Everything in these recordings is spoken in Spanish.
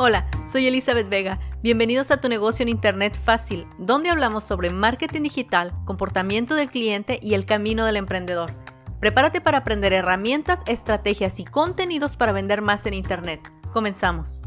Hola, soy Elizabeth Vega. Bienvenidos a tu negocio en Internet fácil, donde hablamos sobre marketing digital, comportamiento del cliente y el camino del emprendedor. Prepárate para aprender herramientas, estrategias y contenidos para vender más en Internet. Comenzamos.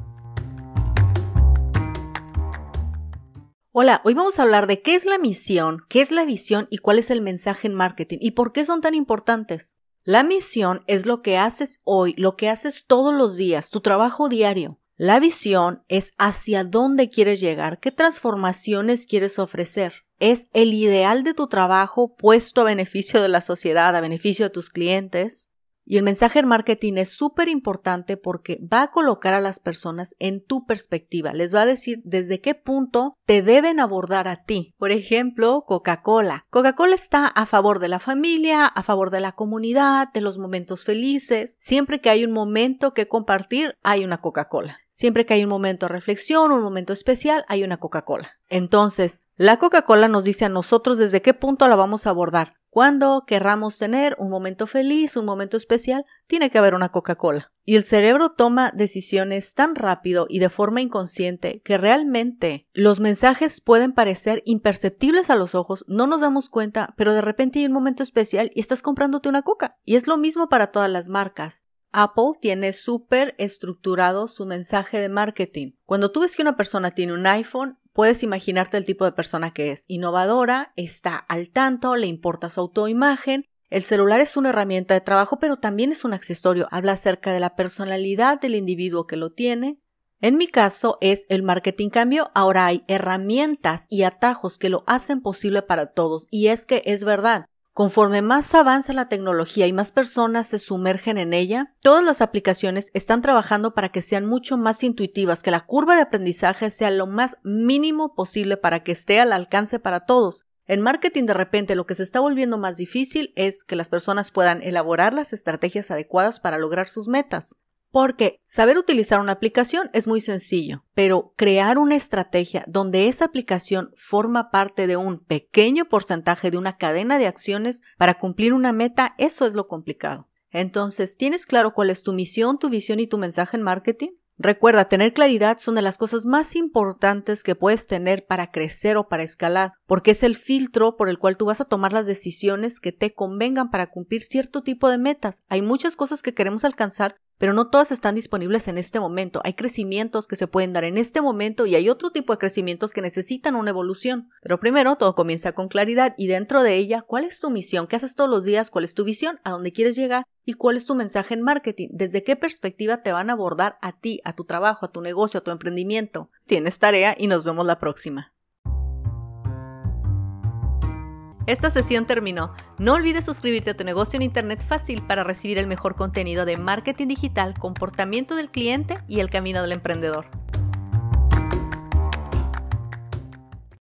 Hola, hoy vamos a hablar de qué es la misión, qué es la visión y cuál es el mensaje en marketing y por qué son tan importantes. La misión es lo que haces hoy, lo que haces todos los días, tu trabajo diario. La visión es hacia dónde quieres llegar, qué transformaciones quieres ofrecer. Es el ideal de tu trabajo puesto a beneficio de la sociedad, a beneficio de tus clientes. Y el mensaje en marketing es súper importante porque va a colocar a las personas en tu perspectiva. Les va a decir desde qué punto te deben abordar a ti. Por ejemplo, Coca-Cola. Coca-Cola está a favor de la familia, a favor de la comunidad, de los momentos felices. Siempre que hay un momento que compartir, hay una Coca-Cola. Siempre que hay un momento de reflexión, un momento especial, hay una Coca-Cola. Entonces, la Coca-Cola nos dice a nosotros desde qué punto la vamos a abordar. Cuando querramos tener un momento feliz, un momento especial, tiene que haber una Coca-Cola. Y el cerebro toma decisiones tan rápido y de forma inconsciente que realmente los mensajes pueden parecer imperceptibles a los ojos, no nos damos cuenta, pero de repente hay un momento especial y estás comprándote una coca. Y es lo mismo para todas las marcas. Apple tiene súper estructurado su mensaje de marketing. Cuando tú ves que una persona tiene un iPhone, puedes imaginarte el tipo de persona que es. Innovadora, está al tanto, le importa su autoimagen. El celular es una herramienta de trabajo, pero también es un accesorio. Habla acerca de la personalidad del individuo que lo tiene. En mi caso es el marketing cambio. Ahora hay herramientas y atajos que lo hacen posible para todos. Y es que es verdad. Conforme más avanza la tecnología y más personas se sumergen en ella, todas las aplicaciones están trabajando para que sean mucho más intuitivas, que la curva de aprendizaje sea lo más mínimo posible para que esté al alcance para todos. En marketing de repente lo que se está volviendo más difícil es que las personas puedan elaborar las estrategias adecuadas para lograr sus metas. Porque saber utilizar una aplicación es muy sencillo, pero crear una estrategia donde esa aplicación forma parte de un pequeño porcentaje de una cadena de acciones para cumplir una meta, eso es lo complicado. Entonces, ¿tienes claro cuál es tu misión, tu visión y tu mensaje en marketing? Recuerda, tener claridad son de las cosas más importantes que puedes tener para crecer o para escalar, porque es el filtro por el cual tú vas a tomar las decisiones que te convengan para cumplir cierto tipo de metas. Hay muchas cosas que queremos alcanzar, pero no todas están disponibles en este momento. Hay crecimientos que se pueden dar en este momento y hay otro tipo de crecimientos que necesitan una evolución. Pero primero todo comienza con claridad y dentro de ella, ¿cuál es tu misión? ¿Qué haces todos los días? ¿Cuál es tu visión? ¿A dónde quieres llegar? ¿Y cuál es tu mensaje en marketing? ¿Desde qué perspectiva te van a abordar a ti, a tu trabajo, a tu negocio, a tu emprendimiento? Tienes tarea y nos vemos la próxima. Esta sesión terminó. No olvides suscribirte a tu negocio en Internet fácil para recibir el mejor contenido de marketing digital, comportamiento del cliente y el camino del emprendedor.